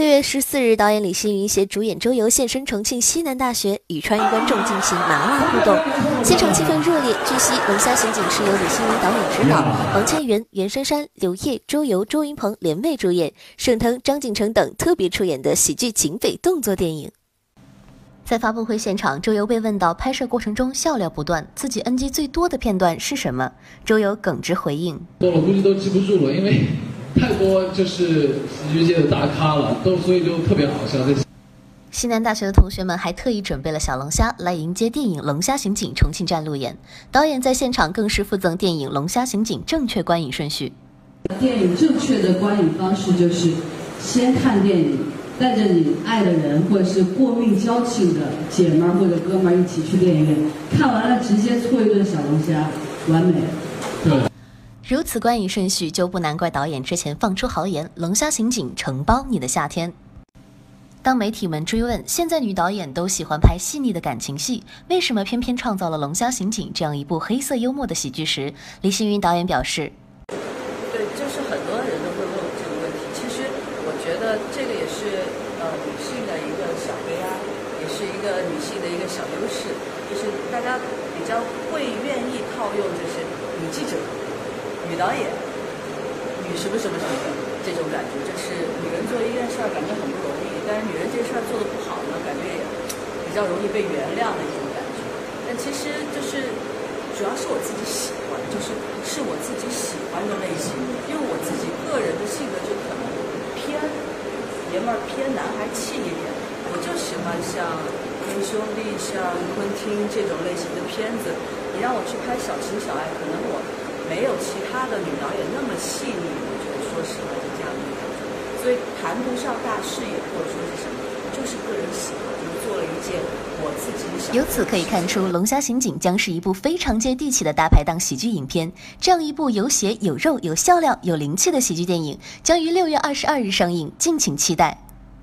六月十四日，导演李星云携主演周游现身重庆西南大学，与川渝观众进行麻辣互动，现场气氛热烈。据悉，《龙虾刑警》是由李星云导演指导，王千源、袁姗姗、刘烨、周游、周云鹏联袂主演，沈腾、张景成等特别出演的喜剧警匪动作电影。在发布会现场，周游被问到拍摄过程中笑料不断，自己 NG 最多的片段是什么？周游耿直回应：我估计都记不住了，因为。太多就是喜剧界的大咖了，都所以就特别好笑。西南大学的同学们还特意准备了小龙虾来迎接电影《龙虾刑警》重庆站路演。导演在现场更是附赠电影《龙虾刑警》正确观影顺序。电影正确的观影方式就是先看电影，带着你爱的人或者是过命交情的姐们儿或者哥们儿一起去电影院，看完了直接搓一顿小龙虾，完美。对。如此观影顺序，就不难怪导演之前放出豪言：“龙虾刑警承包你的夏天。”当媒体们追问现在女导演都喜欢拍细腻的感情戏，为什么偏偏创造了《龙虾刑警》这样一部黑色幽默的喜剧时，李星云导演表示：“对，就是很多人都会问我这个问题。其实我觉得这个也是呃女性的一个小悲哀，也是一个女性的一个小优势，就是大家比较会愿意套用，就是女记者。”女导演，女什么什么什么这种感觉，就是女人做一件事儿感觉很不容易，但是女人这事儿做的不好呢，感觉也比较容易被原谅的一种感觉。但其实就是主要是我自己喜欢，就是是我自己喜欢的类型，因为我自己个人的性格就可能偏爷们儿、偏男孩气一点，我就喜欢像《兄弟》、像昆汀这种类型的片子。你让我去拍小情小爱，可能我。没有其他的女导演那么细腻，我觉得说实话是这样的感觉，所以谈不上大事业或者说是什么，就是个人喜欢，就做了一件我自己想。由此可以看出，《龙虾刑警》将是一部非常接地气的大排档喜剧影片。这样一部有血有肉有笑料有灵气的喜剧电影，将于六月二十二日上映，敬请期待。